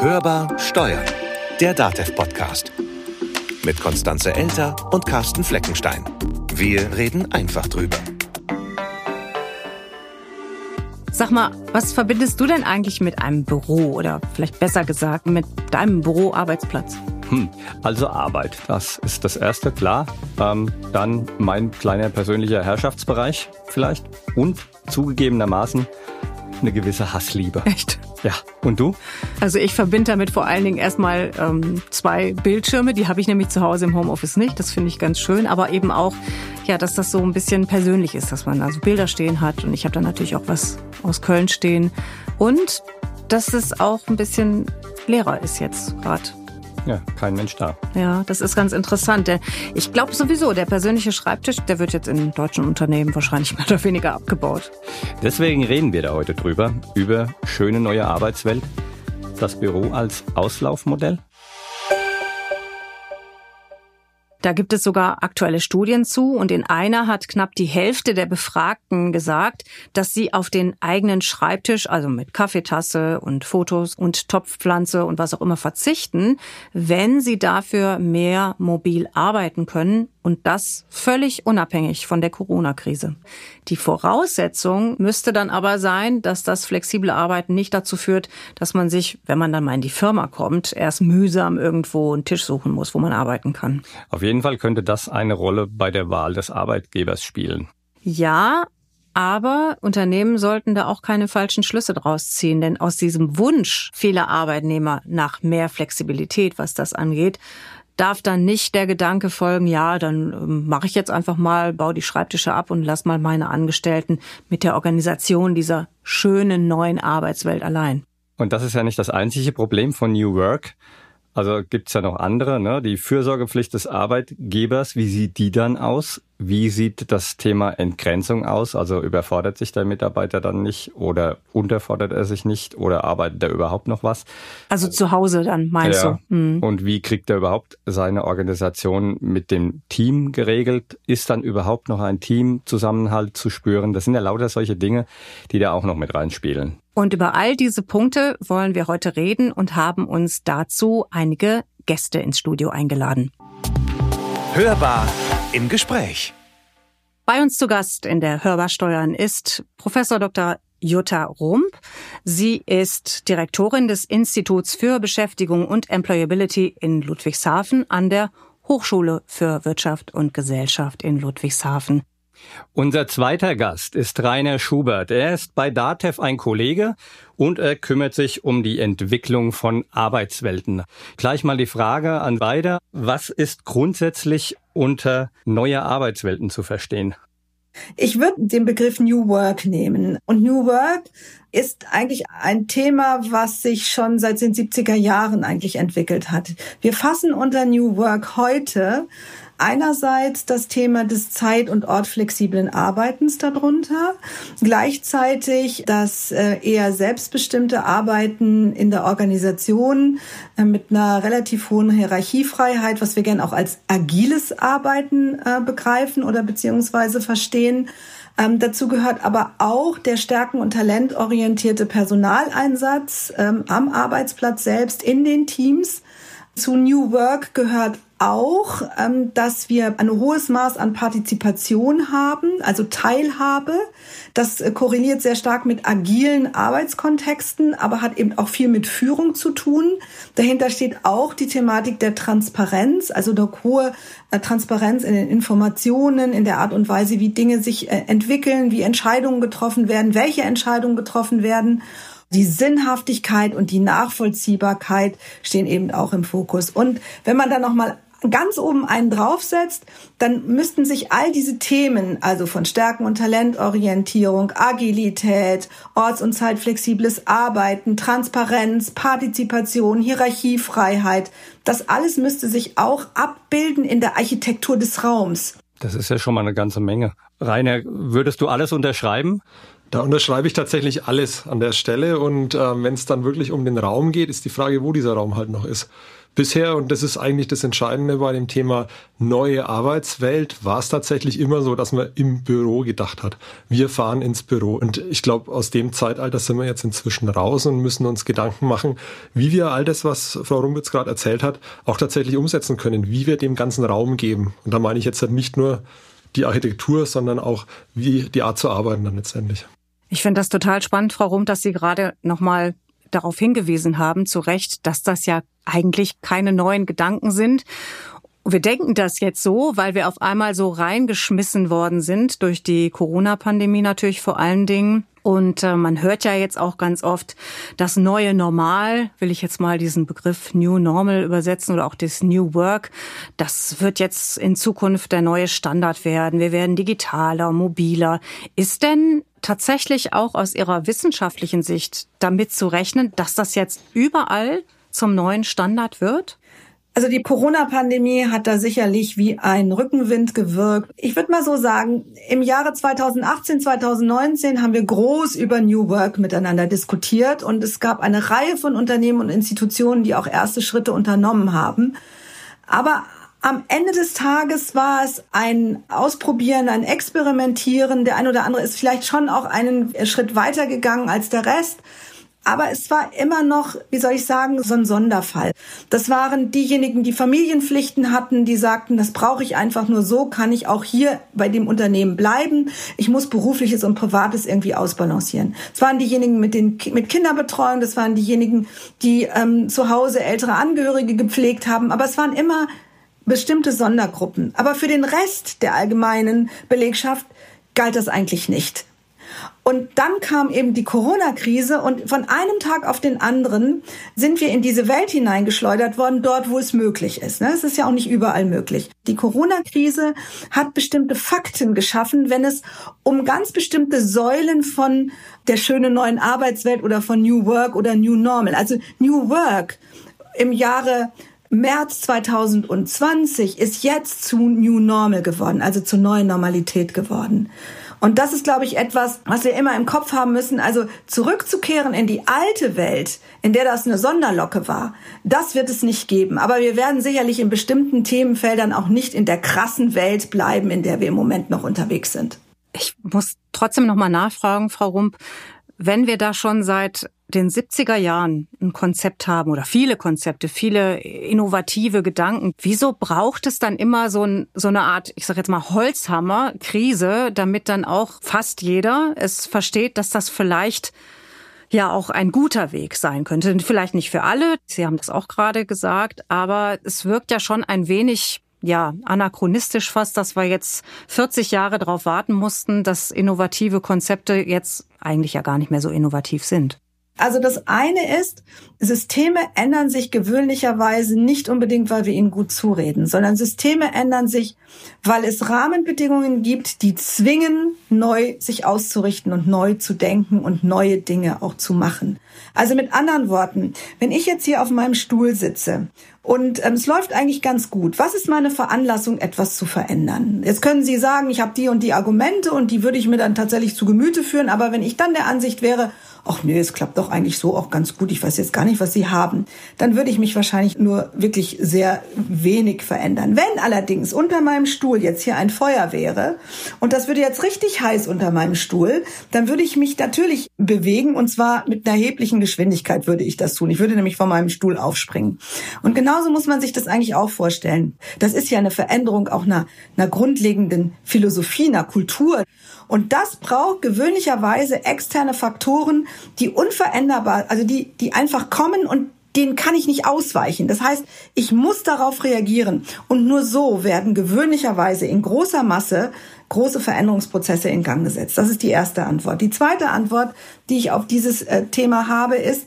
Hörbar Steuern, der DATEV-Podcast. Mit Konstanze Elter und Carsten Fleckenstein. Wir reden einfach drüber. Sag mal, was verbindest du denn eigentlich mit einem Büro oder vielleicht besser gesagt mit deinem Büroarbeitsplatz? Hm, also Arbeit, das ist das Erste, klar. Ähm, dann mein kleiner persönlicher Herrschaftsbereich vielleicht und zugegebenermaßen eine gewisse Hassliebe. Echt? Ja. Und du? Also ich verbinde damit vor allen Dingen erstmal ähm, zwei Bildschirme. Die habe ich nämlich zu Hause im Homeoffice nicht. Das finde ich ganz schön. Aber eben auch, ja, dass das so ein bisschen persönlich ist, dass man also Bilder stehen hat. Und ich habe da natürlich auch was aus Köln stehen. Und dass es auch ein bisschen leerer ist jetzt gerade. Ja, kein Mensch da. Ja, das ist ganz interessant. Ich glaube sowieso, der persönliche Schreibtisch, der wird jetzt in deutschen Unternehmen wahrscheinlich mehr oder weniger abgebaut. Deswegen reden wir da heute drüber, über schöne neue Arbeitswelt, das Büro als Auslaufmodell. Da gibt es sogar aktuelle Studien zu und in einer hat knapp die Hälfte der Befragten gesagt, dass sie auf den eigenen Schreibtisch, also mit Kaffeetasse und Fotos und Topfpflanze und was auch immer verzichten, wenn sie dafür mehr mobil arbeiten können und das völlig unabhängig von der Corona-Krise. Die Voraussetzung müsste dann aber sein, dass das flexible Arbeiten nicht dazu führt, dass man sich, wenn man dann mal in die Firma kommt, erst mühsam irgendwo einen Tisch suchen muss, wo man arbeiten kann. Auf jeden Fall könnte das eine Rolle bei der Wahl des Arbeitgebers spielen. Ja, aber Unternehmen sollten da auch keine falschen Schlüsse draus ziehen, denn aus diesem Wunsch vieler Arbeitnehmer nach mehr Flexibilität, was das angeht, darf dann nicht der Gedanke folgen, ja, dann ähm, mache ich jetzt einfach mal, baue die Schreibtische ab und lass mal meine Angestellten mit der Organisation dieser schönen neuen Arbeitswelt allein. Und das ist ja nicht das einzige Problem von New Work. Also gibt's ja noch andere, ne? Die Fürsorgepflicht des Arbeitgebers, wie sieht die dann aus? Wie sieht das Thema Entgrenzung aus? Also überfordert sich der Mitarbeiter dann nicht oder unterfordert er sich nicht oder arbeitet er überhaupt noch was? Also zu Hause dann, meinst ja. du? Mhm. Und wie kriegt er überhaupt seine Organisation mit dem Team geregelt? Ist dann überhaupt noch ein Teamzusammenhalt zu spüren? Das sind ja lauter solche Dinge, die da auch noch mit reinspielen. Und über all diese Punkte wollen wir heute reden und haben uns dazu einige Gäste ins Studio eingeladen. Hörbar im Gespräch. Bei uns zu Gast in der Hörbar Steuern ist Professor Dr. Jutta Rump. Sie ist Direktorin des Instituts für Beschäftigung und Employability in Ludwigshafen an der Hochschule für Wirtschaft und Gesellschaft in Ludwigshafen. Unser zweiter Gast ist Rainer Schubert. Er ist bei DATEV ein Kollege und er kümmert sich um die Entwicklung von Arbeitswelten. Gleich mal die Frage an beide. Was ist grundsätzlich unter neue Arbeitswelten zu verstehen? Ich würde den Begriff New Work nehmen. Und New Work ist eigentlich ein Thema, was sich schon seit den 70er Jahren eigentlich entwickelt hat. Wir fassen unter New Work heute einerseits das Thema des zeit- und ortflexiblen Arbeitens darunter, gleichzeitig das äh, eher selbstbestimmte Arbeiten in der Organisation äh, mit einer relativ hohen Hierarchiefreiheit, was wir gern auch als agiles Arbeiten äh, begreifen oder beziehungsweise verstehen. Ähm, dazu gehört aber auch der stärken- und talentorientierte Personaleinsatz ähm, am Arbeitsplatz selbst in den Teams. Zu New Work gehört auch, ähm, dass wir ein hohes Maß an Partizipation haben, also Teilhabe. Das äh, korreliert sehr stark mit agilen Arbeitskontexten, aber hat eben auch viel mit Führung zu tun. Dahinter steht auch die Thematik der Transparenz, also eine hohe äh, Transparenz in den Informationen, in der Art und Weise, wie Dinge sich äh, entwickeln, wie Entscheidungen getroffen werden, welche Entscheidungen getroffen werden. Die Sinnhaftigkeit und die Nachvollziehbarkeit stehen eben auch im Fokus. Und wenn man dann noch mal ganz oben einen draufsetzt, dann müssten sich all diese Themen, also von Stärken- und Talentorientierung, Agilität, orts- und zeitflexibles Arbeiten, Transparenz, Partizipation, Hierarchiefreiheit, das alles müsste sich auch abbilden in der Architektur des Raums. Das ist ja schon mal eine ganze Menge. Rainer, würdest du alles unterschreiben? Da unterschreibe ich tatsächlich alles an der Stelle. Und äh, wenn es dann wirklich um den Raum geht, ist die Frage, wo dieser Raum halt noch ist. Bisher, und das ist eigentlich das Entscheidende bei dem Thema neue Arbeitswelt, war es tatsächlich immer so, dass man im Büro gedacht hat. Wir fahren ins Büro. Und ich glaube, aus dem Zeitalter sind wir jetzt inzwischen raus und müssen uns Gedanken machen, wie wir all das, was Frau Rumbitz gerade erzählt hat, auch tatsächlich umsetzen können, wie wir dem ganzen Raum geben. Und da meine ich jetzt halt nicht nur die Architektur, sondern auch wie die Art zu arbeiten dann letztendlich. Ich finde das total spannend, Frau Rum, dass Sie gerade nochmal darauf hingewiesen haben, zu Recht, dass das ja eigentlich keine neuen Gedanken sind. Wir denken das jetzt so, weil wir auf einmal so reingeschmissen worden sind durch die Corona-Pandemie natürlich vor allen Dingen. Und äh, man hört ja jetzt auch ganz oft, das neue Normal, will ich jetzt mal diesen Begriff New Normal übersetzen oder auch das New Work, das wird jetzt in Zukunft der neue Standard werden. Wir werden digitaler, mobiler. Ist denn tatsächlich auch aus Ihrer wissenschaftlichen Sicht damit zu rechnen, dass das jetzt überall zum neuen Standard wird? Also die Corona-Pandemie hat da sicherlich wie ein Rückenwind gewirkt. Ich würde mal so sagen, im Jahre 2018, 2019 haben wir groß über New Work miteinander diskutiert und es gab eine Reihe von Unternehmen und Institutionen, die auch erste Schritte unternommen haben. Aber am Ende des Tages war es ein Ausprobieren, ein Experimentieren. Der ein oder andere ist vielleicht schon auch einen Schritt weiter gegangen als der Rest. Aber es war immer noch, wie soll ich sagen, so ein Sonderfall. Das waren diejenigen, die Familienpflichten hatten, die sagten, das brauche ich einfach nur so, kann ich auch hier bei dem Unternehmen bleiben. Ich muss berufliches und privates irgendwie ausbalancieren. Es waren diejenigen mit den mit Kinderbetreuung, das waren diejenigen, die ähm, zu Hause ältere Angehörige gepflegt haben. Aber es waren immer bestimmte Sondergruppen. Aber für den Rest der allgemeinen Belegschaft galt das eigentlich nicht. Und dann kam eben die Corona-Krise und von einem Tag auf den anderen sind wir in diese Welt hineingeschleudert worden, dort, wo es möglich ist. Ne? Es ist ja auch nicht überall möglich. Die Corona-Krise hat bestimmte Fakten geschaffen, wenn es um ganz bestimmte Säulen von der schönen neuen Arbeitswelt oder von New Work oder New Normal. Also New Work im Jahre März 2020 ist jetzt zu New Normal geworden, also zur neuen Normalität geworden. Und das ist, glaube ich, etwas, was wir immer im Kopf haben müssen. Also zurückzukehren in die alte Welt, in der das eine Sonderlocke war, das wird es nicht geben. Aber wir werden sicherlich in bestimmten Themenfeldern auch nicht in der krassen Welt bleiben, in der wir im Moment noch unterwegs sind. Ich muss trotzdem noch mal nachfragen, Frau Rump, wenn wir da schon seit den 70er Jahren ein Konzept haben oder viele Konzepte, viele innovative Gedanken, wieso braucht es dann immer so, ein, so eine Art, ich sage jetzt mal Holzhammer, Krise, damit dann auch fast jeder es versteht, dass das vielleicht ja auch ein guter Weg sein könnte. Vielleicht nicht für alle, Sie haben das auch gerade gesagt, aber es wirkt ja schon ein wenig ja, anachronistisch fast, dass wir jetzt 40 Jahre darauf warten mussten, dass innovative Konzepte jetzt eigentlich ja gar nicht mehr so innovativ sind. Also das eine ist, Systeme ändern sich gewöhnlicherweise nicht unbedingt, weil wir ihnen gut zureden, sondern Systeme ändern sich, weil es Rahmenbedingungen gibt, die zwingen, neu sich auszurichten und neu zu denken und neue Dinge auch zu machen. Also mit anderen Worten, wenn ich jetzt hier auf meinem Stuhl sitze und ähm, es läuft eigentlich ganz gut. Was ist meine Veranlassung, etwas zu verändern? Jetzt können Sie sagen, ich habe die und die Argumente und die würde ich mir dann tatsächlich zu Gemüte führen. Aber wenn ich dann der Ansicht wäre, ach nee, es klappt doch eigentlich so auch ganz gut, ich weiß jetzt gar nicht, was Sie haben, dann würde ich mich wahrscheinlich nur wirklich sehr wenig verändern. Wenn allerdings unter meinem Stuhl jetzt hier ein Feuer wäre und das würde jetzt richtig heiß unter meinem Stuhl, dann würde ich mich natürlich bewegen und zwar mit einer erheblichen Geschwindigkeit würde ich das tun. Ich würde nämlich von meinem Stuhl aufspringen. Und genauso muss man sich das eigentlich auch vorstellen. Das ist ja eine Veränderung auch einer, einer grundlegenden Philosophie, einer Kultur. Und das braucht gewöhnlicherweise externe Faktoren, die unveränderbar, also die, die einfach kommen und denen kann ich nicht ausweichen. Das heißt, ich muss darauf reagieren. Und nur so werden gewöhnlicherweise in großer Masse große Veränderungsprozesse in Gang gesetzt. Das ist die erste Antwort. Die zweite Antwort, die ich auf dieses äh, Thema habe, ist,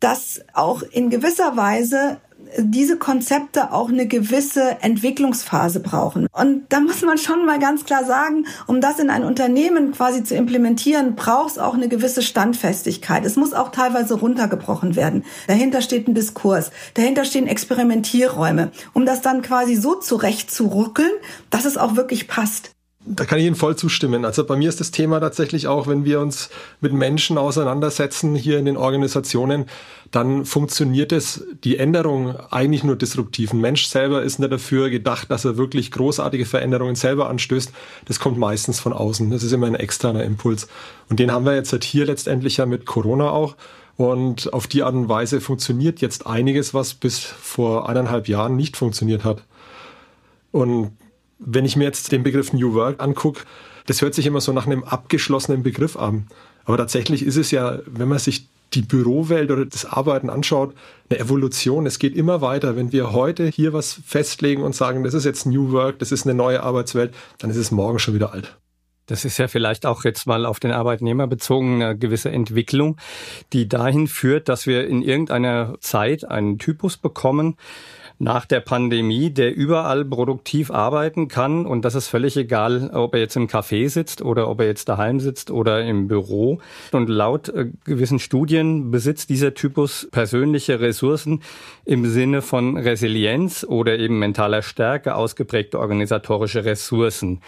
dass auch in gewisser Weise diese Konzepte auch eine gewisse Entwicklungsphase brauchen. Und da muss man schon mal ganz klar sagen, um das in ein Unternehmen quasi zu implementieren, braucht es auch eine gewisse Standfestigkeit. Es muss auch teilweise runtergebrochen werden. Dahinter steht ein Diskurs, dahinter stehen Experimentierräume, um das dann quasi so zurecht zu ruckeln, dass es auch wirklich passt. Da kann ich Ihnen voll zustimmen. Also bei mir ist das Thema tatsächlich auch, wenn wir uns mit Menschen auseinandersetzen hier in den Organisationen, dann funktioniert es, die Änderung eigentlich nur disruptiv. Ein Mensch selber ist nicht dafür gedacht, dass er wirklich großartige Veränderungen selber anstößt. Das kommt meistens von außen. Das ist immer ein externer Impuls. Und den haben wir jetzt halt hier letztendlich ja mit Corona auch. Und auf die Art und Weise funktioniert jetzt einiges, was bis vor eineinhalb Jahren nicht funktioniert hat. Und wenn ich mir jetzt den Begriff New Work angucke, das hört sich immer so nach einem abgeschlossenen Begriff an. Aber tatsächlich ist es ja, wenn man sich die Bürowelt oder das Arbeiten anschaut, eine Evolution. Es geht immer weiter. Wenn wir heute hier was festlegen und sagen, das ist jetzt New Work, das ist eine neue Arbeitswelt, dann ist es morgen schon wieder alt. Das ist ja vielleicht auch jetzt mal auf den Arbeitnehmer bezogen eine gewisse Entwicklung, die dahin führt, dass wir in irgendeiner Zeit einen Typus bekommen, nach der Pandemie, der überall produktiv arbeiten kann. Und das ist völlig egal, ob er jetzt im Café sitzt oder ob er jetzt daheim sitzt oder im Büro. Und laut äh, gewissen Studien besitzt dieser Typus persönliche Ressourcen im Sinne von Resilienz oder eben mentaler Stärke, ausgeprägte organisatorische Ressourcen.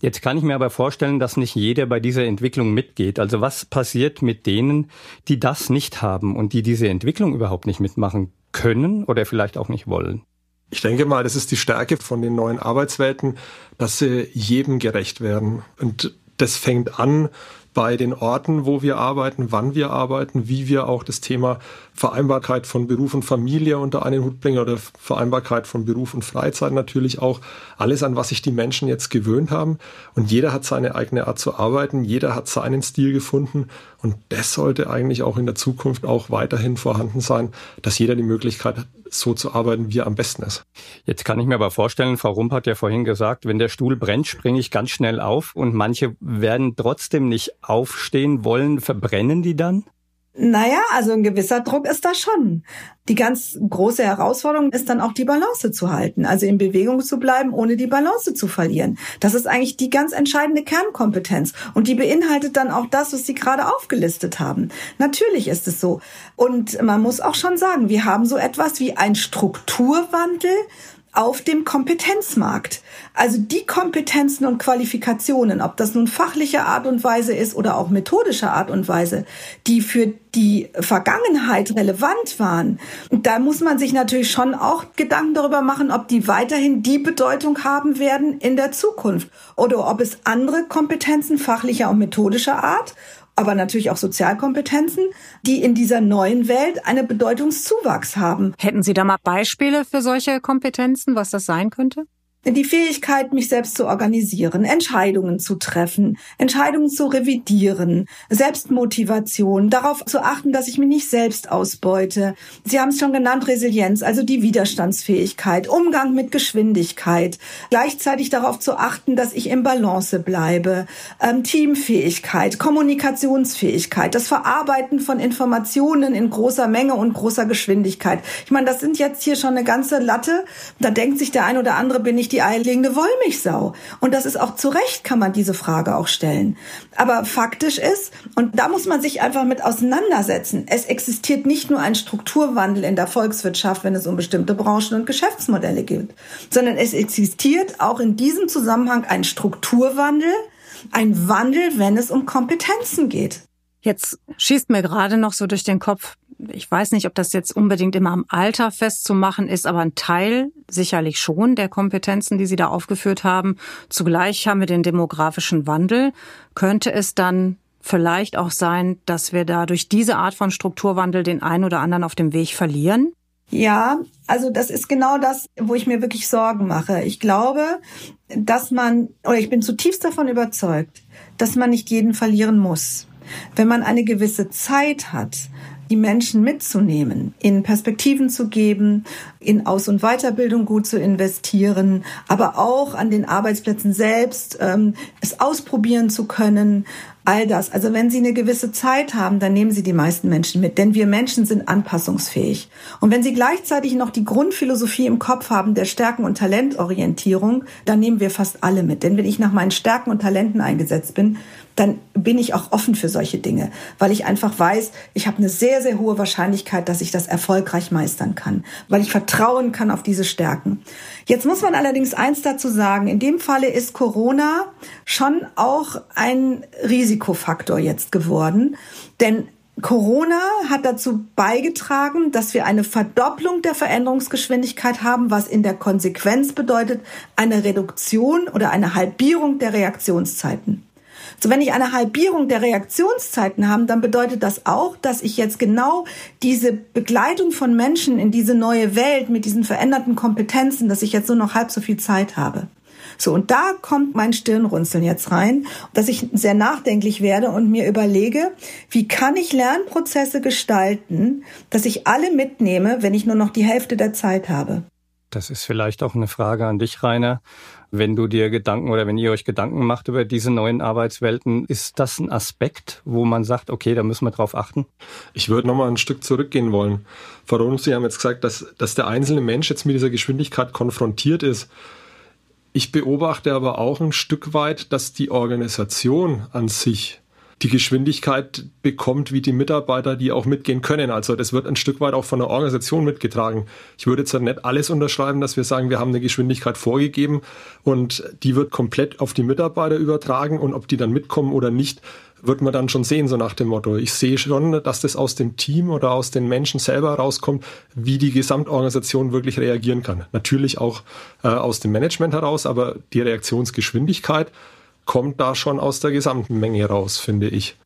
Jetzt kann ich mir aber vorstellen, dass nicht jeder bei dieser Entwicklung mitgeht. Also was passiert mit denen, die das nicht haben und die diese Entwicklung überhaupt nicht mitmachen können oder vielleicht auch nicht wollen? Ich denke mal, das ist die Stärke von den neuen Arbeitswelten, dass sie jedem gerecht werden. Und das fängt an bei den Orten, wo wir arbeiten, wann wir arbeiten, wie wir auch das Thema Vereinbarkeit von Beruf und Familie unter einen Hut bringen oder Vereinbarkeit von Beruf und Freizeit natürlich auch. Alles, an was sich die Menschen jetzt gewöhnt haben. Und jeder hat seine eigene Art zu arbeiten, jeder hat seinen Stil gefunden. Und das sollte eigentlich auch in der Zukunft auch weiterhin vorhanden sein, dass jeder die Möglichkeit hat, so zu arbeiten, wie er am besten ist. Jetzt kann ich mir aber vorstellen, Frau Rump hat ja vorhin gesagt, wenn der Stuhl brennt, springe ich ganz schnell auf und manche werden trotzdem nicht aufstehen wollen. Verbrennen die dann? Naja, also ein gewisser Druck ist da schon. Die ganz große Herausforderung ist dann auch die Balance zu halten, also in Bewegung zu bleiben, ohne die Balance zu verlieren. Das ist eigentlich die ganz entscheidende Kernkompetenz und die beinhaltet dann auch das, was Sie gerade aufgelistet haben. Natürlich ist es so. Und man muss auch schon sagen, wir haben so etwas wie ein Strukturwandel auf dem Kompetenzmarkt. Also die Kompetenzen und Qualifikationen, ob das nun fachliche Art und Weise ist oder auch methodische Art und Weise, die für die Vergangenheit relevant waren, da muss man sich natürlich schon auch Gedanken darüber machen, ob die weiterhin die Bedeutung haben werden in der Zukunft oder ob es andere Kompetenzen fachlicher und methodischer Art aber natürlich auch Sozialkompetenzen, die in dieser neuen Welt eine Bedeutungszuwachs haben. Hätten Sie da mal Beispiele für solche Kompetenzen, was das sein könnte? Die Fähigkeit, mich selbst zu organisieren, Entscheidungen zu treffen, Entscheidungen zu revidieren, Selbstmotivation, darauf zu achten, dass ich mich nicht selbst ausbeute. Sie haben es schon genannt, Resilienz, also die Widerstandsfähigkeit, Umgang mit Geschwindigkeit, gleichzeitig darauf zu achten, dass ich im Balance bleibe, ähm, Teamfähigkeit, Kommunikationsfähigkeit, das Verarbeiten von Informationen in großer Menge und großer Geschwindigkeit. Ich meine, das sind jetzt hier schon eine ganze Latte. Da denkt sich der ein oder andere, bin ich die eierlegende Wollmilchsau? Und das ist auch zu Recht, kann man diese Frage auch stellen. Aber faktisch ist, und da muss man sich einfach mit auseinandersetzen, es existiert nicht nur ein Strukturwandel in der Volkswirtschaft, wenn es um bestimmte Branchen und Geschäftsmodelle geht, sondern es existiert auch in diesem Zusammenhang ein Strukturwandel, ein Wandel, wenn es um Kompetenzen geht. Jetzt schießt mir gerade noch so durch den Kopf, ich weiß nicht, ob das jetzt unbedingt immer am Alter festzumachen ist, aber ein Teil sicherlich schon der Kompetenzen, die Sie da aufgeführt haben. Zugleich haben wir den demografischen Wandel. Könnte es dann vielleicht auch sein, dass wir da durch diese Art von Strukturwandel den einen oder anderen auf dem Weg verlieren? Ja, also das ist genau das, wo ich mir wirklich Sorgen mache. Ich glaube, dass man, oder ich bin zutiefst davon überzeugt, dass man nicht jeden verlieren muss. Wenn man eine gewisse Zeit hat, die Menschen mitzunehmen, in Perspektiven zu geben, in Aus- und Weiterbildung gut zu investieren, aber auch an den Arbeitsplätzen selbst ähm, es ausprobieren zu können, all das. Also wenn Sie eine gewisse Zeit haben, dann nehmen Sie die meisten Menschen mit, denn wir Menschen sind anpassungsfähig. Und wenn Sie gleichzeitig noch die Grundphilosophie im Kopf haben der Stärken- und Talentorientierung, dann nehmen wir fast alle mit. Denn wenn ich nach meinen Stärken und Talenten eingesetzt bin, dann bin ich auch offen für solche Dinge, weil ich einfach weiß, ich habe eine sehr, sehr hohe Wahrscheinlichkeit, dass ich das erfolgreich meistern kann, weil ich vertrauen kann auf diese Stärken. Jetzt muss man allerdings eins dazu sagen, in dem Falle ist Corona schon auch ein Risikofaktor jetzt geworden, denn Corona hat dazu beigetragen, dass wir eine Verdopplung der Veränderungsgeschwindigkeit haben, was in der Konsequenz bedeutet eine Reduktion oder eine Halbierung der Reaktionszeiten. So, wenn ich eine Halbierung der Reaktionszeiten habe, dann bedeutet das auch, dass ich jetzt genau diese Begleitung von Menschen in diese neue Welt mit diesen veränderten Kompetenzen, dass ich jetzt nur noch halb so viel Zeit habe. So, und da kommt mein Stirnrunzeln jetzt rein, dass ich sehr nachdenklich werde und mir überlege, wie kann ich Lernprozesse gestalten, dass ich alle mitnehme, wenn ich nur noch die Hälfte der Zeit habe. Das ist vielleicht auch eine Frage an dich, Rainer. Wenn du dir Gedanken oder wenn ihr euch Gedanken macht über diese neuen Arbeitswelten, ist das ein Aspekt, wo man sagt, okay, da müssen wir drauf achten? Ich würde nochmal ein Stück zurückgehen wollen. Frau Roden, Sie haben jetzt gesagt, dass, dass der einzelne Mensch jetzt mit dieser Geschwindigkeit konfrontiert ist. Ich beobachte aber auch ein Stück weit, dass die Organisation an sich die Geschwindigkeit bekommt, wie die Mitarbeiter, die auch mitgehen können. Also das wird ein Stück weit auch von der Organisation mitgetragen. Ich würde jetzt nicht alles unterschreiben, dass wir sagen, wir haben eine Geschwindigkeit vorgegeben und die wird komplett auf die Mitarbeiter übertragen und ob die dann mitkommen oder nicht, wird man dann schon sehen, so nach dem Motto. Ich sehe schon, dass das aus dem Team oder aus den Menschen selber rauskommt, wie die Gesamtorganisation wirklich reagieren kann. Natürlich auch äh, aus dem Management heraus, aber die Reaktionsgeschwindigkeit kommt da schon aus der gesamten Menge raus, finde ich.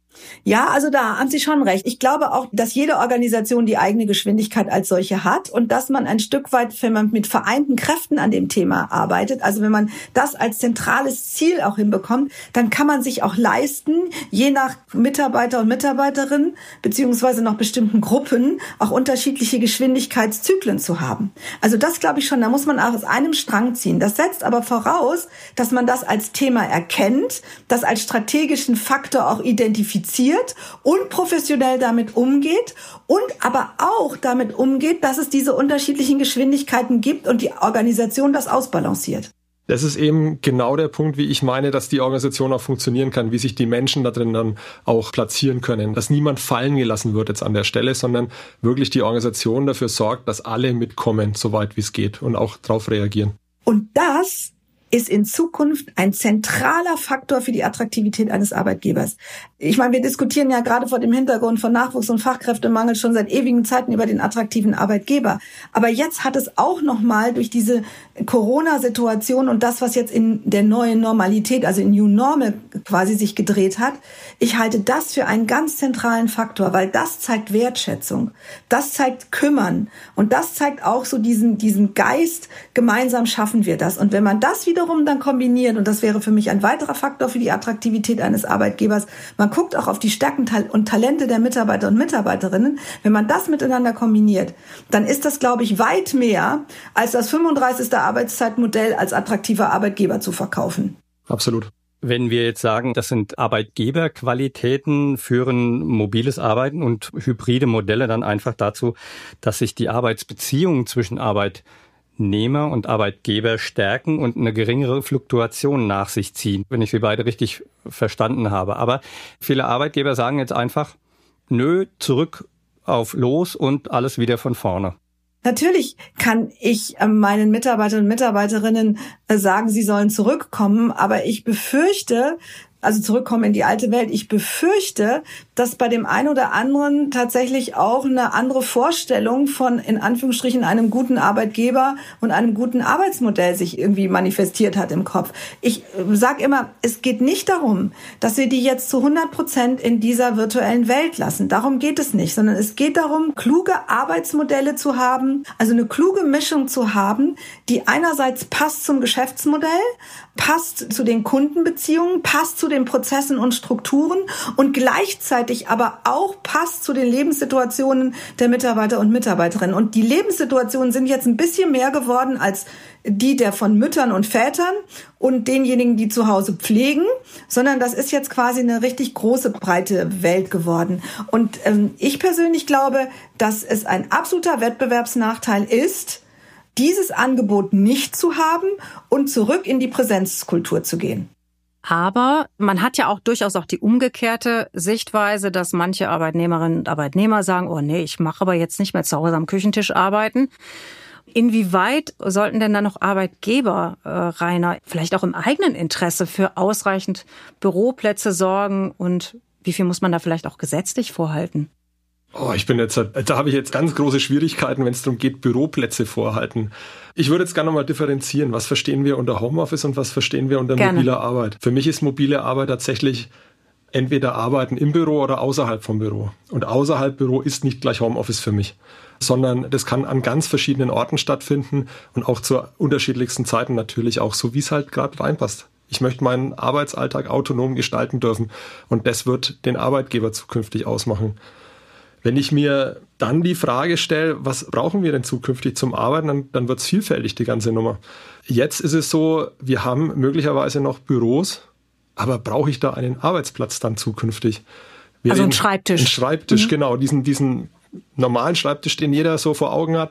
Ja, also da haben Sie schon recht. Ich glaube auch, dass jede Organisation die eigene Geschwindigkeit als solche hat und dass man ein Stück weit, wenn man mit vereinten Kräften an dem Thema arbeitet, also wenn man das als zentrales Ziel auch hinbekommt, dann kann man sich auch leisten, je nach Mitarbeiter und Mitarbeiterin beziehungsweise noch bestimmten Gruppen auch unterschiedliche Geschwindigkeitszyklen zu haben. Also das glaube ich schon, da muss man auch aus einem Strang ziehen. Das setzt aber voraus, dass man das als Thema erkennt, das als strategischen Faktor auch identifiziert kommuniziert und professionell damit umgeht und aber auch damit umgeht, dass es diese unterschiedlichen Geschwindigkeiten gibt und die Organisation das ausbalanciert. Das ist eben genau der Punkt, wie ich meine, dass die Organisation auch funktionieren kann, wie sich die Menschen da drin dann auch platzieren können, dass niemand fallen gelassen wird jetzt an der Stelle, sondern wirklich die Organisation dafür sorgt, dass alle mitkommen, soweit wie es geht und auch darauf reagieren. Und das ist in Zukunft ein zentraler Faktor für die Attraktivität eines Arbeitgebers. Ich meine, wir diskutieren ja gerade vor dem Hintergrund von Nachwuchs- und Fachkräftemangel schon seit ewigen Zeiten über den attraktiven Arbeitgeber. Aber jetzt hat es auch nochmal durch diese Corona-Situation und das, was jetzt in der neuen Normalität, also in New Normal quasi sich gedreht hat, ich halte das für einen ganz zentralen Faktor, weil das zeigt Wertschätzung, das zeigt Kümmern und das zeigt auch so diesen, diesen Geist, gemeinsam schaffen wir das. Und wenn man das wiederum dann kombiniert, und das wäre für mich ein weiterer Faktor für die Attraktivität eines Arbeitgebers, man guckt auch auf die Stärken und Talente der Mitarbeiter und Mitarbeiterinnen. Wenn man das miteinander kombiniert, dann ist das, glaube ich, weit mehr als das 35. Arbeitszeitmodell als attraktiver Arbeitgeber zu verkaufen. Absolut. Wenn wir jetzt sagen, das sind Arbeitgeberqualitäten, führen mobiles Arbeiten und hybride Modelle dann einfach dazu, dass sich die Arbeitsbeziehungen zwischen Arbeit Arbeitnehmer und Arbeitgeber stärken und eine geringere Fluktuation nach sich ziehen, wenn ich Sie beide richtig verstanden habe. Aber viele Arbeitgeber sagen jetzt einfach, nö, zurück auf los und alles wieder von vorne. Natürlich kann ich äh, meinen Mitarbeitern und Mitarbeiterinnen sagen, sie sollen zurückkommen, aber ich befürchte, also zurückkommen in die alte Welt. Ich befürchte, dass bei dem einen oder anderen tatsächlich auch eine andere Vorstellung von, in Anführungsstrichen, einem guten Arbeitgeber und einem guten Arbeitsmodell sich irgendwie manifestiert hat im Kopf. Ich sage immer, es geht nicht darum, dass wir die jetzt zu 100 Prozent in dieser virtuellen Welt lassen. Darum geht es nicht, sondern es geht darum, kluge Arbeitsmodelle zu haben, also eine kluge Mischung zu haben, die einerseits passt zum Geschäftsmodell, passt zu den Kundenbeziehungen, passt zu den Prozessen und Strukturen und gleichzeitig aber auch passt zu den Lebenssituationen der Mitarbeiter und Mitarbeiterinnen. Und die Lebenssituationen sind jetzt ein bisschen mehr geworden als die der von Müttern und Vätern und denjenigen, die zu Hause pflegen, sondern das ist jetzt quasi eine richtig große, breite Welt geworden. Und ähm, ich persönlich glaube, dass es ein absoluter Wettbewerbsnachteil ist, dieses Angebot nicht zu haben und zurück in die Präsenzkultur zu gehen. Aber man hat ja auch durchaus auch die umgekehrte Sichtweise, dass manche Arbeitnehmerinnen und Arbeitnehmer sagen, oh nee, ich mache aber jetzt nicht mehr zu Hause am Küchentisch arbeiten. Inwieweit sollten denn dann noch Arbeitgeber, äh, Rainer, vielleicht auch im eigenen Interesse für ausreichend Büroplätze sorgen und wie viel muss man da vielleicht auch gesetzlich vorhalten? Oh, ich bin jetzt, da habe ich jetzt ganz große Schwierigkeiten, wenn es darum geht, Büroplätze vorhalten. Ich würde jetzt gerne nochmal differenzieren. Was verstehen wir unter Homeoffice und was verstehen wir unter Gerne. mobiler Arbeit? Für mich ist mobile Arbeit tatsächlich entweder Arbeiten im Büro oder außerhalb vom Büro. Und außerhalb Büro ist nicht gleich Homeoffice für mich, sondern das kann an ganz verschiedenen Orten stattfinden und auch zu unterschiedlichsten Zeiten natürlich auch so, wie es halt gerade reinpasst. Ich möchte meinen Arbeitsalltag autonom gestalten dürfen und das wird den Arbeitgeber zukünftig ausmachen. Wenn ich mir dann die Frage stelle, was brauchen wir denn zukünftig zum Arbeiten, dann, dann wird es vielfältig, die ganze Nummer. Jetzt ist es so, wir haben möglicherweise noch Büros, aber brauche ich da einen Arbeitsplatz dann zukünftig? Wir also ein Schreibtisch. Ein Schreibtisch, mhm. genau. Diesen, diesen normalen Schreibtisch, den jeder so vor Augen hat,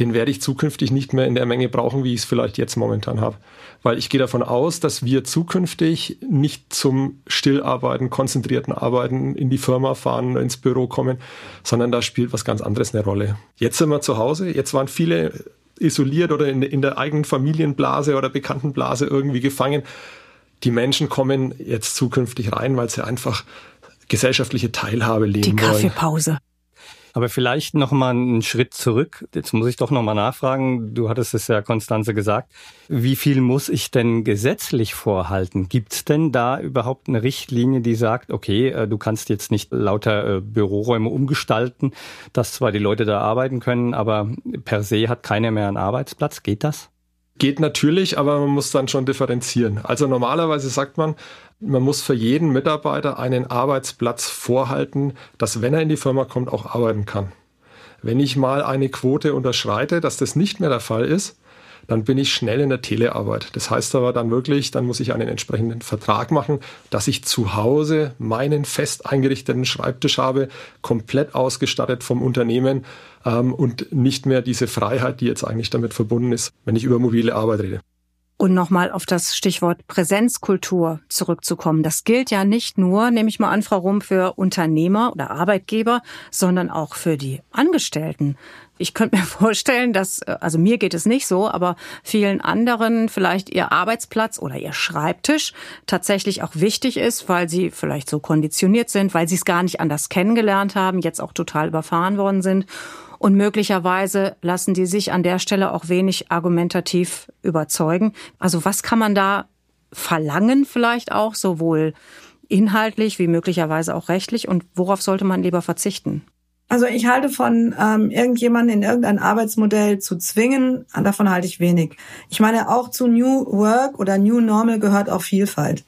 den werde ich zukünftig nicht mehr in der Menge brauchen, wie ich es vielleicht jetzt momentan habe. Weil ich gehe davon aus, dass wir zukünftig nicht zum Stillarbeiten, konzentrierten Arbeiten in die Firma fahren, ins Büro kommen, sondern da spielt was ganz anderes eine Rolle. Jetzt sind wir zu Hause, jetzt waren viele isoliert oder in, in der eigenen Familienblase oder Bekanntenblase irgendwie gefangen. Die Menschen kommen jetzt zukünftig rein, weil sie einfach gesellschaftliche Teilhabe leben Die Kaffeepause. Wollen. Aber vielleicht noch mal einen Schritt zurück. Jetzt muss ich doch noch mal nachfragen. Du hattest es ja, Konstanze, gesagt. Wie viel muss ich denn gesetzlich vorhalten? Gibt es denn da überhaupt eine Richtlinie, die sagt, okay, äh, du kannst jetzt nicht lauter äh, Büroräume umgestalten, dass zwar die Leute da arbeiten können, aber per se hat keiner mehr einen Arbeitsplatz? Geht das? Geht natürlich, aber man muss dann schon differenzieren. Also normalerweise sagt man, man muss für jeden Mitarbeiter einen Arbeitsplatz vorhalten, dass wenn er in die Firma kommt, auch arbeiten kann. Wenn ich mal eine Quote unterschreite, dass das nicht mehr der Fall ist, dann bin ich schnell in der Telearbeit. Das heißt aber dann wirklich, dann muss ich einen entsprechenden Vertrag machen, dass ich zu Hause meinen fest eingerichteten Schreibtisch habe, komplett ausgestattet vom Unternehmen ähm, und nicht mehr diese Freiheit, die jetzt eigentlich damit verbunden ist, wenn ich über mobile Arbeit rede. Und nochmal auf das Stichwort Präsenzkultur zurückzukommen. Das gilt ja nicht nur, nehme ich mal an, Frau Rum, für Unternehmer oder Arbeitgeber, sondern auch für die Angestellten. Ich könnte mir vorstellen, dass, äh, also mir geht es nicht so, aber vielen anderen vielleicht ihr Arbeitsplatz oder ihr Schreibtisch tatsächlich auch wichtig ist, weil sie vielleicht so konditioniert sind, weil sie es gar nicht anders kennengelernt haben, jetzt auch total überfahren worden sind. Und möglicherweise lassen die sich an der Stelle auch wenig argumentativ überzeugen. Also was kann man da verlangen vielleicht auch, sowohl inhaltlich wie möglicherweise auch rechtlich? Und worauf sollte man lieber verzichten? Also ich halte von ähm, irgendjemanden in irgendein Arbeitsmodell zu zwingen, davon halte ich wenig. Ich meine, auch zu New Work oder New Normal gehört auch Vielfalt.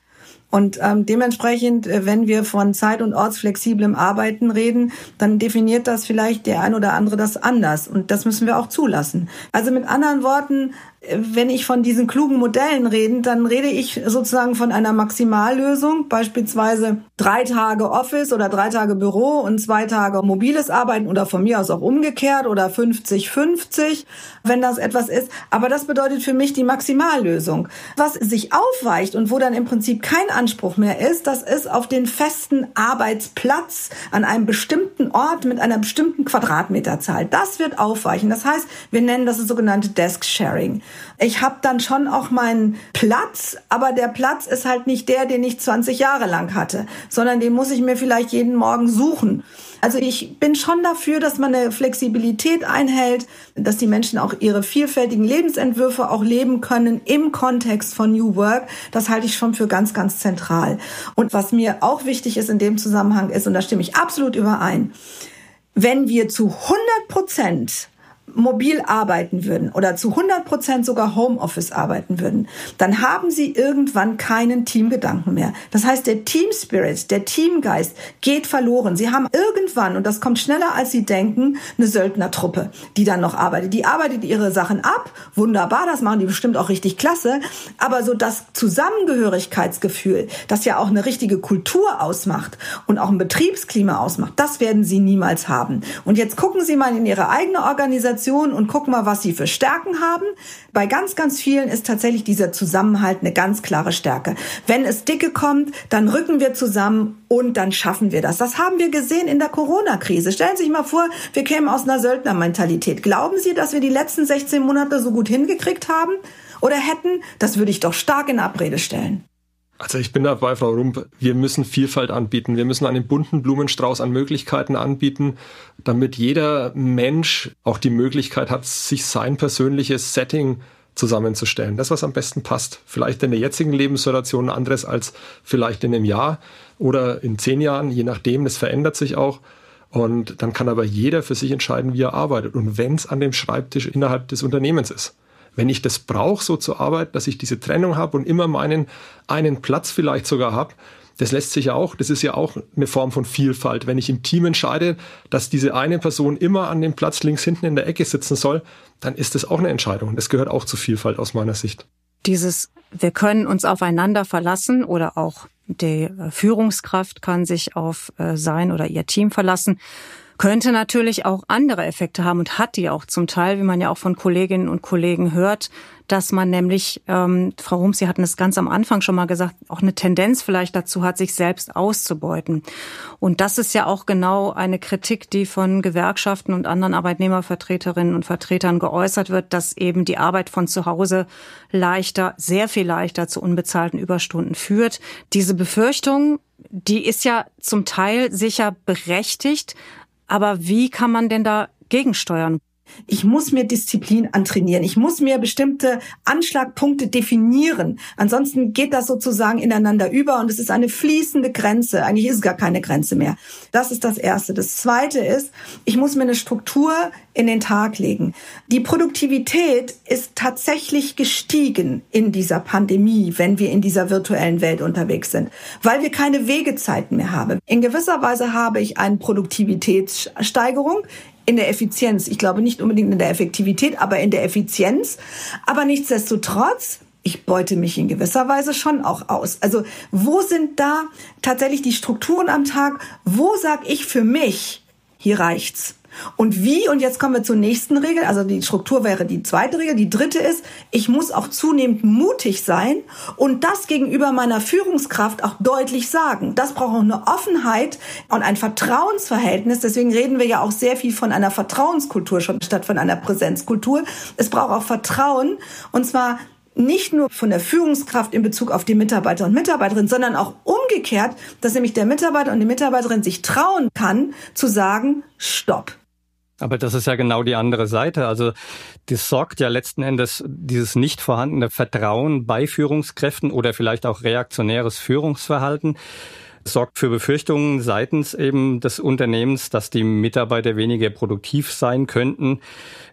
Und ähm, dementsprechend, äh, wenn wir von zeit- und ortsflexiblem Arbeiten reden, dann definiert das vielleicht der ein oder andere das anders. Und das müssen wir auch zulassen. Also mit anderen Worten, wenn ich von diesen klugen Modellen rede, dann rede ich sozusagen von einer Maximallösung, beispielsweise drei Tage Office oder drei Tage Büro und zwei Tage mobiles Arbeiten oder von mir aus auch umgekehrt oder 50-50, wenn das etwas ist. Aber das bedeutet für mich die Maximallösung. Was sich aufweicht und wo dann im Prinzip kein Anspruch mehr ist, das ist auf den festen Arbeitsplatz an einem bestimmten Ort mit einer bestimmten Quadratmeterzahl. Das wird aufweichen. Das heißt, wir nennen das sogenannte Desk Sharing. Ich habe dann schon auch meinen Platz, aber der Platz ist halt nicht der, den ich 20 Jahre lang hatte, sondern den muss ich mir vielleicht jeden Morgen suchen. Also ich bin schon dafür, dass man eine Flexibilität einhält, dass die Menschen auch ihre vielfältigen Lebensentwürfe auch leben können im Kontext von New Work. Das halte ich schon für ganz, ganz zentral. Und was mir auch wichtig ist in dem Zusammenhang ist, und da stimme ich absolut überein, wenn wir zu 100 Prozent mobil arbeiten würden oder zu 100 Prozent sogar Homeoffice arbeiten würden, dann haben sie irgendwann keinen Teamgedanken mehr. Das heißt, der Team Spirit, der Teamgeist geht verloren. Sie haben irgendwann, und das kommt schneller als sie denken, eine Söldnertruppe, die dann noch arbeitet. Die arbeitet ihre Sachen ab. Wunderbar, das machen die bestimmt auch richtig klasse. Aber so das Zusammengehörigkeitsgefühl, das ja auch eine richtige Kultur ausmacht und auch ein Betriebsklima ausmacht, das werden sie niemals haben. Und jetzt gucken Sie mal in Ihre eigene Organisation, Organisation und guck mal, was sie für Stärken haben. Bei ganz, ganz vielen ist tatsächlich dieser Zusammenhalt eine ganz klare Stärke. Wenn es dicke kommt, dann rücken wir zusammen und dann schaffen wir das. Das haben wir gesehen in der Corona-Krise. Stellen Sie sich mal vor, wir kämen aus einer Söldnermentalität. Glauben Sie, dass wir die letzten 16 Monate so gut hingekriegt haben? Oder hätten? Das würde ich doch stark in Abrede stellen. Also ich bin dabei, Frau Rump, wir müssen Vielfalt anbieten. Wir müssen einen bunten Blumenstrauß an Möglichkeiten anbieten, damit jeder Mensch auch die Möglichkeit hat, sich sein persönliches Setting zusammenzustellen. Das, was am besten passt. Vielleicht in der jetzigen Lebenssituation anderes als vielleicht in einem Jahr oder in zehn Jahren, je nachdem. Das verändert sich auch. Und dann kann aber jeder für sich entscheiden, wie er arbeitet. Und wenn es an dem Schreibtisch innerhalb des Unternehmens ist wenn ich das brauche, so zur Arbeit, dass ich diese Trennung habe und immer meinen einen Platz vielleicht sogar habe, das lässt sich ja auch, das ist ja auch eine Form von Vielfalt. Wenn ich im Team entscheide, dass diese eine Person immer an dem Platz links hinten in der Ecke sitzen soll, dann ist das auch eine Entscheidung. Das gehört auch zu Vielfalt aus meiner Sicht. Dieses, wir können uns aufeinander verlassen oder auch die Führungskraft kann sich auf äh, sein oder ihr Team verlassen könnte natürlich auch andere Effekte haben und hat die auch zum Teil, wie man ja auch von Kolleginnen und Kollegen hört, dass man nämlich, ähm, Frau Rums, Sie hatten es ganz am Anfang schon mal gesagt, auch eine Tendenz vielleicht dazu hat, sich selbst auszubeuten. Und das ist ja auch genau eine Kritik, die von Gewerkschaften und anderen Arbeitnehmervertreterinnen und Vertretern geäußert wird, dass eben die Arbeit von zu Hause leichter, sehr viel leichter zu unbezahlten Überstunden führt. Diese Befürchtung, die ist ja zum Teil sicher berechtigt, aber wie kann man denn da gegensteuern? Ich muss mir Disziplin antrainieren. Ich muss mir bestimmte Anschlagpunkte definieren. Ansonsten geht das sozusagen ineinander über und es ist eine fließende Grenze. Eigentlich ist es gar keine Grenze mehr. Das ist das Erste. Das Zweite ist, ich muss mir eine Struktur in den Tag legen. Die Produktivität ist tatsächlich gestiegen in dieser Pandemie, wenn wir in dieser virtuellen Welt unterwegs sind, weil wir keine Wegezeiten mehr haben. In gewisser Weise habe ich eine Produktivitätssteigerung in der Effizienz. Ich glaube nicht unbedingt in der Effektivität, aber in der Effizienz. Aber nichtsdestotrotz, ich beute mich in gewisser Weise schon auch aus. Also wo sind da tatsächlich die Strukturen am Tag? Wo sag ich für mich, hier reicht's? Und wie, und jetzt kommen wir zur nächsten Regel, also die Struktur wäre die zweite Regel. Die dritte ist, ich muss auch zunehmend mutig sein und das gegenüber meiner Führungskraft auch deutlich sagen. Das braucht auch eine Offenheit und ein Vertrauensverhältnis. Deswegen reden wir ja auch sehr viel von einer Vertrauenskultur statt von einer Präsenzkultur. Es braucht auch Vertrauen und zwar nicht nur von der Führungskraft in Bezug auf die Mitarbeiter und Mitarbeiterinnen, sondern auch umgekehrt, dass nämlich der Mitarbeiter und die Mitarbeiterin sich trauen kann, zu sagen, stopp. Aber das ist ja genau die andere Seite. Also das sorgt ja letzten Endes dieses nicht vorhandene Vertrauen bei Führungskräften oder vielleicht auch reaktionäres Führungsverhalten sorgt für Befürchtungen seitens eben des Unternehmens, dass die Mitarbeiter weniger produktiv sein könnten,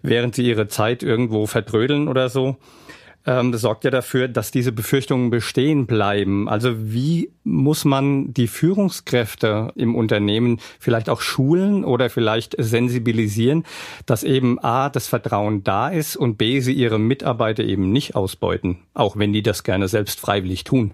während sie ihre Zeit irgendwo vertrödeln oder so ähm, sorgt ja dafür, dass diese Befürchtungen bestehen bleiben. Also wie muss man die Führungskräfte im Unternehmen vielleicht auch schulen oder vielleicht sensibilisieren, dass eben A, das Vertrauen da ist und B, sie ihre Mitarbeiter eben nicht ausbeuten, auch wenn die das gerne selbst freiwillig tun?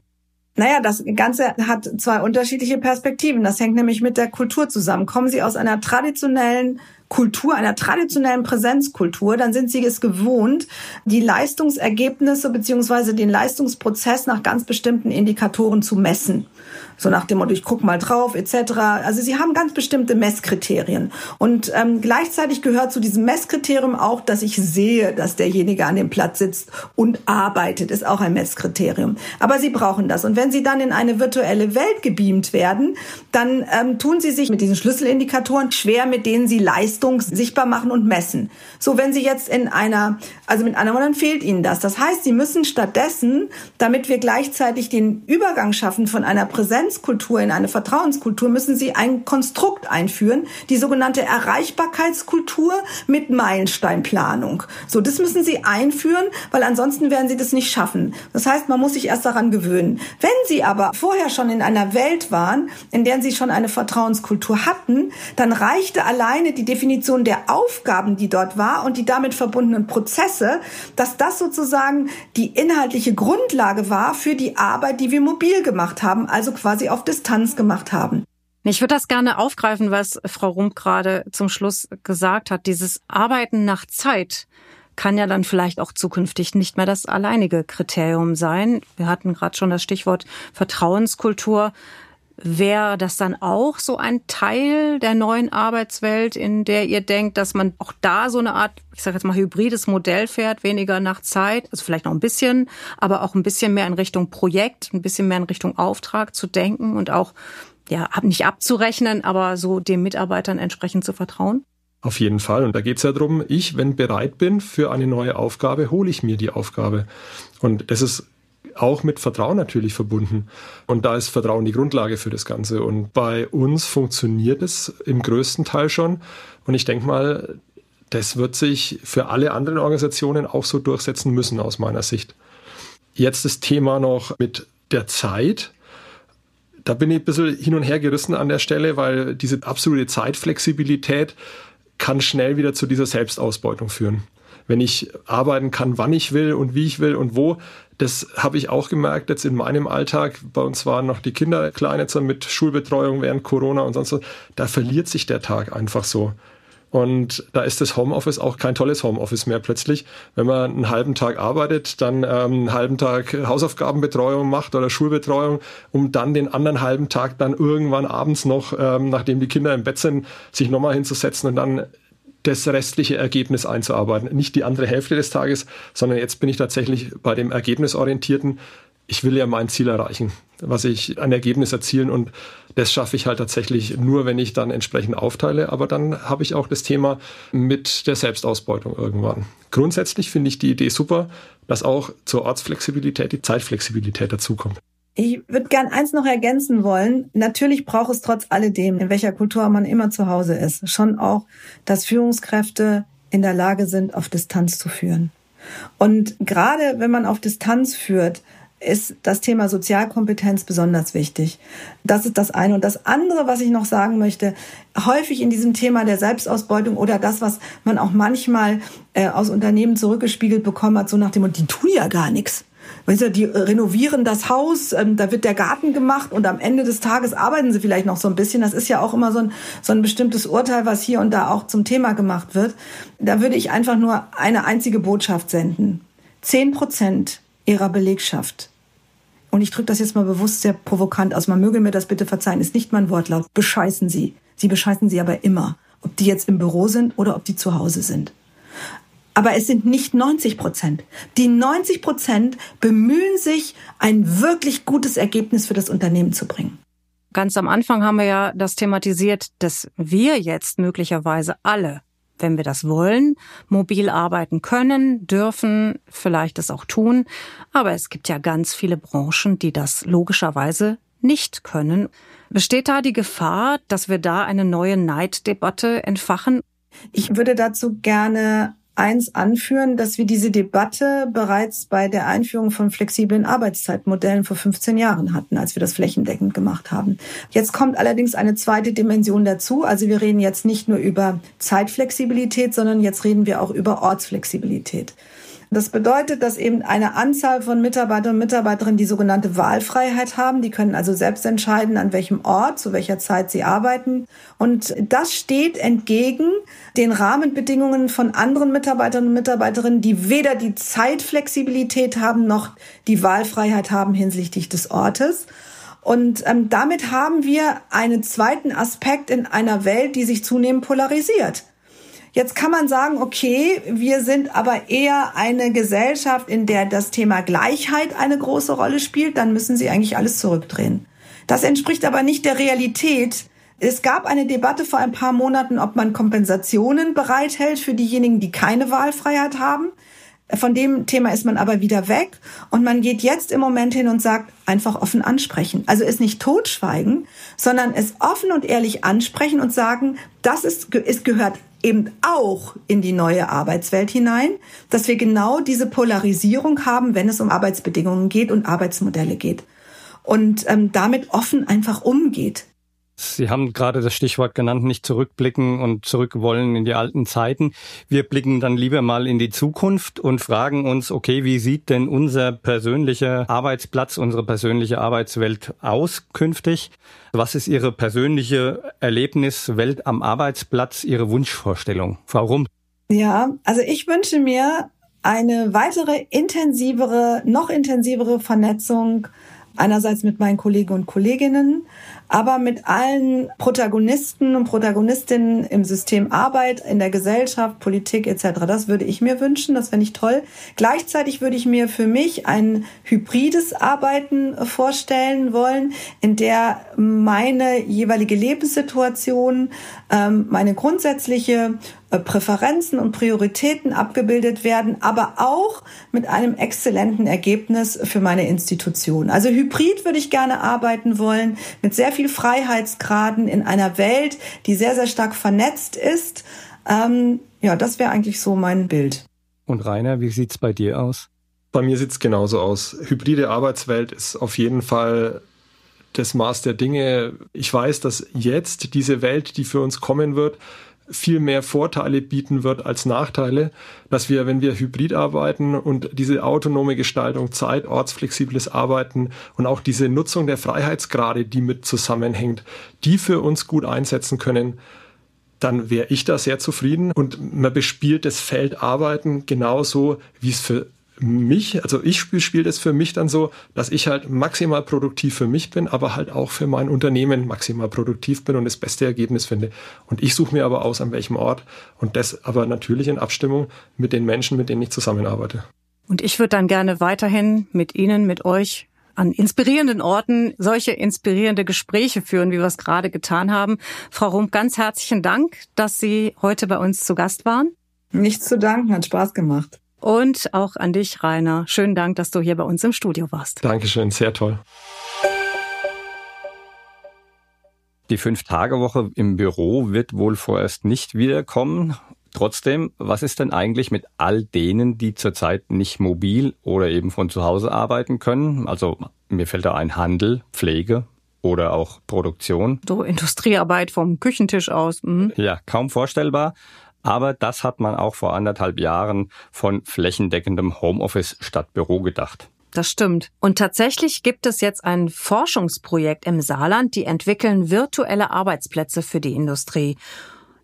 Naja, das Ganze hat zwei unterschiedliche Perspektiven. Das hängt nämlich mit der Kultur zusammen. Kommen Sie aus einer traditionellen Kultur, einer traditionellen Präsenzkultur, dann sind sie es gewohnt, die Leistungsergebnisse beziehungsweise den Leistungsprozess nach ganz bestimmten Indikatoren zu messen. So nach dem Motto, ich guck mal drauf, etc. Also sie haben ganz bestimmte Messkriterien. Und ähm, gleichzeitig gehört zu diesem Messkriterium auch, dass ich sehe, dass derjenige an dem Platz sitzt und arbeitet, ist auch ein Messkriterium. Aber sie brauchen das. Und wenn sie dann in eine virtuelle Welt gebeamt werden, dann ähm, tun sie sich mit diesen Schlüsselindikatoren schwer, mit denen sie Leistung sichtbar machen und messen. So, wenn sie jetzt in einer, also mit anderen Worten fehlt ihnen das. Das heißt, sie müssen stattdessen, damit wir gleichzeitig den Übergang schaffen von einer Präsenz Präsenzkultur, in eine Vertrauenskultur, müssen Sie ein Konstrukt einführen, die sogenannte Erreichbarkeitskultur mit Meilensteinplanung. So, das müssen Sie einführen, weil ansonsten werden Sie das nicht schaffen. Das heißt, man muss sich erst daran gewöhnen. Wenn Sie aber vorher schon in einer Welt waren, in der Sie schon eine Vertrauenskultur hatten, dann reichte alleine die Definition der Aufgaben, die dort war und die damit verbundenen Prozesse, dass das sozusagen die inhaltliche Grundlage war für die Arbeit, die wir mobil gemacht haben, also quasi quasi auf Distanz gemacht haben. Ich würde das gerne aufgreifen, was Frau Rump gerade zum Schluss gesagt hat. Dieses Arbeiten nach Zeit kann ja dann vielleicht auch zukünftig nicht mehr das alleinige Kriterium sein. Wir hatten gerade schon das Stichwort Vertrauenskultur. Wäre das dann auch so ein Teil der neuen Arbeitswelt, in der ihr denkt, dass man auch da so eine Art, ich sage jetzt mal, hybrides Modell fährt, weniger nach Zeit, also vielleicht noch ein bisschen, aber auch ein bisschen mehr in Richtung Projekt, ein bisschen mehr in Richtung Auftrag zu denken und auch ja, nicht abzurechnen, aber so den Mitarbeitern entsprechend zu vertrauen? Auf jeden Fall. Und da geht es ja darum, ich, wenn bereit bin für eine neue Aufgabe, hole ich mir die Aufgabe. Und das ist auch mit Vertrauen natürlich verbunden. Und da ist Vertrauen die Grundlage für das Ganze. Und bei uns funktioniert es im größten Teil schon. Und ich denke mal, das wird sich für alle anderen Organisationen auch so durchsetzen müssen aus meiner Sicht. Jetzt das Thema noch mit der Zeit. Da bin ich ein bisschen hin und her gerissen an der Stelle, weil diese absolute Zeitflexibilität kann schnell wieder zu dieser Selbstausbeutung führen wenn ich arbeiten kann, wann ich will und wie ich will und wo. Das habe ich auch gemerkt jetzt in meinem Alltag. Bei uns waren noch die Kinder klein jetzt mit Schulbetreuung während Corona und sonst was. Da verliert sich der Tag einfach so. Und da ist das Homeoffice auch kein tolles Homeoffice mehr plötzlich. Wenn man einen halben Tag arbeitet, dann ähm, einen halben Tag Hausaufgabenbetreuung macht oder Schulbetreuung, um dann den anderen halben Tag dann irgendwann abends noch, ähm, nachdem die Kinder im Bett sind, sich nochmal hinzusetzen und dann das restliche Ergebnis einzuarbeiten. Nicht die andere Hälfte des Tages, sondern jetzt bin ich tatsächlich bei dem Ergebnisorientierten. Ich will ja mein Ziel erreichen, was ich ein Ergebnis erzielen und das schaffe ich halt tatsächlich nur, wenn ich dann entsprechend aufteile. Aber dann habe ich auch das Thema mit der Selbstausbeutung irgendwann. Grundsätzlich finde ich die Idee super, dass auch zur Ortsflexibilität die Zeitflexibilität dazukommt. Ich würde gern eins noch ergänzen wollen. Natürlich braucht es trotz alledem, in welcher Kultur man immer zu Hause ist, schon auch, dass Führungskräfte in der Lage sind, auf Distanz zu führen. Und gerade wenn man auf Distanz führt, ist das Thema Sozialkompetenz besonders wichtig. Das ist das eine. Und das andere, was ich noch sagen möchte, häufig in diesem Thema der Selbstausbeutung oder das, was man auch manchmal äh, aus Unternehmen zurückgespiegelt bekommen hat, so nach dem, und die tun ja gar nichts. Weißt die renovieren das Haus, ähm, da wird der Garten gemacht und am Ende des Tages arbeiten sie vielleicht noch so ein bisschen. Das ist ja auch immer so ein, so ein bestimmtes Urteil, was hier und da auch zum Thema gemacht wird. Da würde ich einfach nur eine einzige Botschaft senden. Zehn Prozent ihrer Belegschaft und ich drücke das jetzt mal bewusst sehr provokant aus, man möge mir das bitte verzeihen, ist nicht mein Wortlaut, bescheißen sie. Sie bescheißen sie aber immer, ob die jetzt im Büro sind oder ob die zu Hause sind. Aber es sind nicht 90 Prozent. Die 90 Prozent bemühen sich, ein wirklich gutes Ergebnis für das Unternehmen zu bringen. Ganz am Anfang haben wir ja das thematisiert, dass wir jetzt möglicherweise alle, wenn wir das wollen, mobil arbeiten können, dürfen, vielleicht es auch tun. Aber es gibt ja ganz viele Branchen, die das logischerweise nicht können. Besteht da die Gefahr, dass wir da eine neue Neiddebatte entfachen? Ich würde dazu gerne eins anführen, dass wir diese Debatte bereits bei der Einführung von flexiblen Arbeitszeitmodellen vor 15 Jahren hatten, als wir das flächendeckend gemacht haben. Jetzt kommt allerdings eine zweite Dimension dazu. Also wir reden jetzt nicht nur über Zeitflexibilität, sondern jetzt reden wir auch über Ortsflexibilität. Das bedeutet, dass eben eine Anzahl von Mitarbeitern und Mitarbeiterinnen die sogenannte Wahlfreiheit haben. Die können also selbst entscheiden, an welchem Ort, zu welcher Zeit sie arbeiten. Und das steht entgegen den Rahmenbedingungen von anderen Mitarbeitern und Mitarbeiterinnen, die weder die Zeitflexibilität haben noch die Wahlfreiheit haben hinsichtlich des Ortes. Und ähm, damit haben wir einen zweiten Aspekt in einer Welt, die sich zunehmend polarisiert. Jetzt kann man sagen, okay, wir sind aber eher eine Gesellschaft, in der das Thema Gleichheit eine große Rolle spielt, dann müssen sie eigentlich alles zurückdrehen. Das entspricht aber nicht der Realität. Es gab eine Debatte vor ein paar Monaten, ob man Kompensationen bereithält für diejenigen, die keine Wahlfreiheit haben. Von dem Thema ist man aber wieder weg und man geht jetzt im Moment hin und sagt, einfach offen ansprechen. Also es nicht totschweigen, sondern es offen und ehrlich ansprechen und sagen, das ist, es gehört eben auch in die neue Arbeitswelt hinein, dass wir genau diese Polarisierung haben, wenn es um Arbeitsbedingungen geht und Arbeitsmodelle geht. Und ähm, damit offen einfach umgeht. Sie haben gerade das Stichwort genannt, nicht zurückblicken und zurück wollen in die alten Zeiten. Wir blicken dann lieber mal in die Zukunft und fragen uns, okay, wie sieht denn unser persönlicher Arbeitsplatz, unsere persönliche Arbeitswelt aus künftig? Was ist Ihre persönliche Erlebniswelt am Arbeitsplatz, Ihre Wunschvorstellung? Warum? Ja, also ich wünsche mir eine weitere intensivere, noch intensivere Vernetzung einerseits mit meinen Kollegen und Kolleginnen, aber mit allen Protagonisten und Protagonistinnen im System Arbeit, in der Gesellschaft, Politik etc. Das würde ich mir wünschen, das fände ich toll. Gleichzeitig würde ich mir für mich ein hybrides Arbeiten vorstellen wollen, in der meine jeweilige Lebenssituation, ähm, meine grundsätzliche Präferenzen und Prioritäten abgebildet werden, aber auch mit einem exzellenten Ergebnis für meine Institution. Also hybrid würde ich gerne arbeiten wollen, mit sehr viel Freiheitsgraden in einer Welt, die sehr, sehr stark vernetzt ist. Ähm, ja, das wäre eigentlich so mein Bild. Und Rainer, wie sieht's bei dir aus? Bei mir sieht's genauso aus. Hybride Arbeitswelt ist auf jeden Fall das Maß der Dinge. Ich weiß, dass jetzt diese Welt, die für uns kommen wird, viel mehr Vorteile bieten wird als Nachteile, dass wir, wenn wir hybrid arbeiten und diese autonome Gestaltung, Zeit, ortsflexibles Arbeiten und auch diese Nutzung der Freiheitsgrade, die mit zusammenhängt, die für uns gut einsetzen können, dann wäre ich da sehr zufrieden. Und man bespielt das Feld Arbeiten genauso, wie es für mich, also ich spiele spiel das für mich dann so, dass ich halt maximal produktiv für mich bin, aber halt auch für mein Unternehmen maximal produktiv bin und das beste Ergebnis finde. Und ich suche mir aber aus, an welchem Ort und das aber natürlich in Abstimmung mit den Menschen, mit denen ich zusammenarbeite. Und ich würde dann gerne weiterhin mit Ihnen, mit euch an inspirierenden Orten solche inspirierende Gespräche führen, wie wir es gerade getan haben. Frau Rump, ganz herzlichen Dank, dass Sie heute bei uns zu Gast waren. Nichts zu danken, hat Spaß gemacht. Und auch an dich, Rainer. Schönen Dank, dass du hier bei uns im Studio warst. Dankeschön, sehr toll. Die Fünf-Tage-Woche im Büro wird wohl vorerst nicht wiederkommen. Trotzdem, was ist denn eigentlich mit all denen, die zurzeit nicht mobil oder eben von zu Hause arbeiten können? Also mir fällt da ein Handel, Pflege oder auch Produktion. So Industriearbeit vom Küchentisch aus. Mhm. Ja, kaum vorstellbar. Aber das hat man auch vor anderthalb Jahren von flächendeckendem Homeoffice statt Büro gedacht. Das stimmt. Und tatsächlich gibt es jetzt ein Forschungsprojekt im Saarland, die entwickeln virtuelle Arbeitsplätze für die Industrie.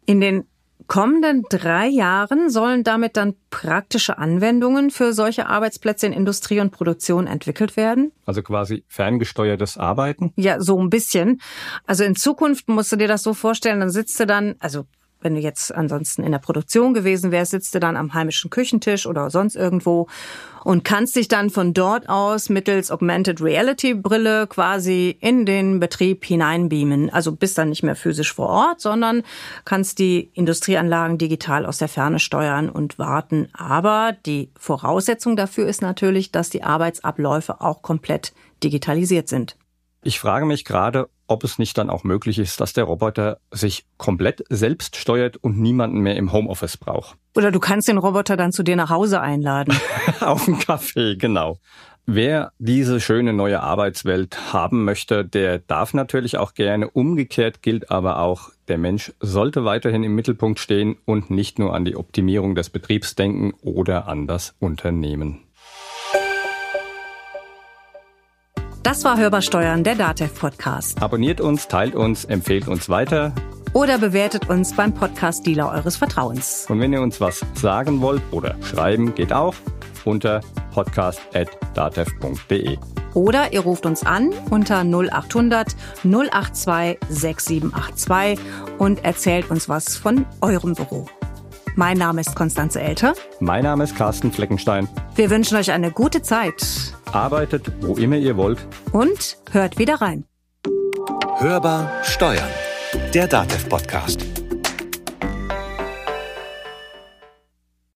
In den kommenden drei Jahren sollen damit dann praktische Anwendungen für solche Arbeitsplätze in Industrie und Produktion entwickelt werden? Also quasi ferngesteuertes Arbeiten? Ja, so ein bisschen. Also in Zukunft musst du dir das so vorstellen, dann sitzt du dann, also wenn du jetzt ansonsten in der Produktion gewesen wärst, sitzt du dann am heimischen Küchentisch oder sonst irgendwo und kannst dich dann von dort aus mittels Augmented Reality Brille quasi in den Betrieb hineinbeamen. Also bist dann nicht mehr physisch vor Ort, sondern kannst die Industrieanlagen digital aus der Ferne steuern und warten. Aber die Voraussetzung dafür ist natürlich, dass die Arbeitsabläufe auch komplett digitalisiert sind. Ich frage mich gerade, ob es nicht dann auch möglich ist, dass der Roboter sich komplett selbst steuert und niemanden mehr im Homeoffice braucht. Oder du kannst den Roboter dann zu dir nach Hause einladen. Auf einen Kaffee, genau. Wer diese schöne neue Arbeitswelt haben möchte, der darf natürlich auch gerne. Umgekehrt gilt aber auch, der Mensch sollte weiterhin im Mittelpunkt stehen und nicht nur an die Optimierung des Betriebs denken oder an das Unternehmen. Das war Hörbar Steuern, der DATEV Podcast. Abonniert uns, teilt uns, empfehlt uns weiter. Oder bewertet uns beim Podcast-Dealer eures Vertrauens. Und wenn ihr uns was sagen wollt oder schreiben, geht auch unter podcast.datev.de. Oder ihr ruft uns an unter 0800 082 6782 und erzählt uns was von eurem Büro. Mein Name ist Konstanze Elter. Mein Name ist Carsten Fleckenstein. Wir wünschen euch eine gute Zeit. Arbeitet, wo immer ihr wollt. Und hört wieder rein. Hörbar Steuern. Der Datev Podcast.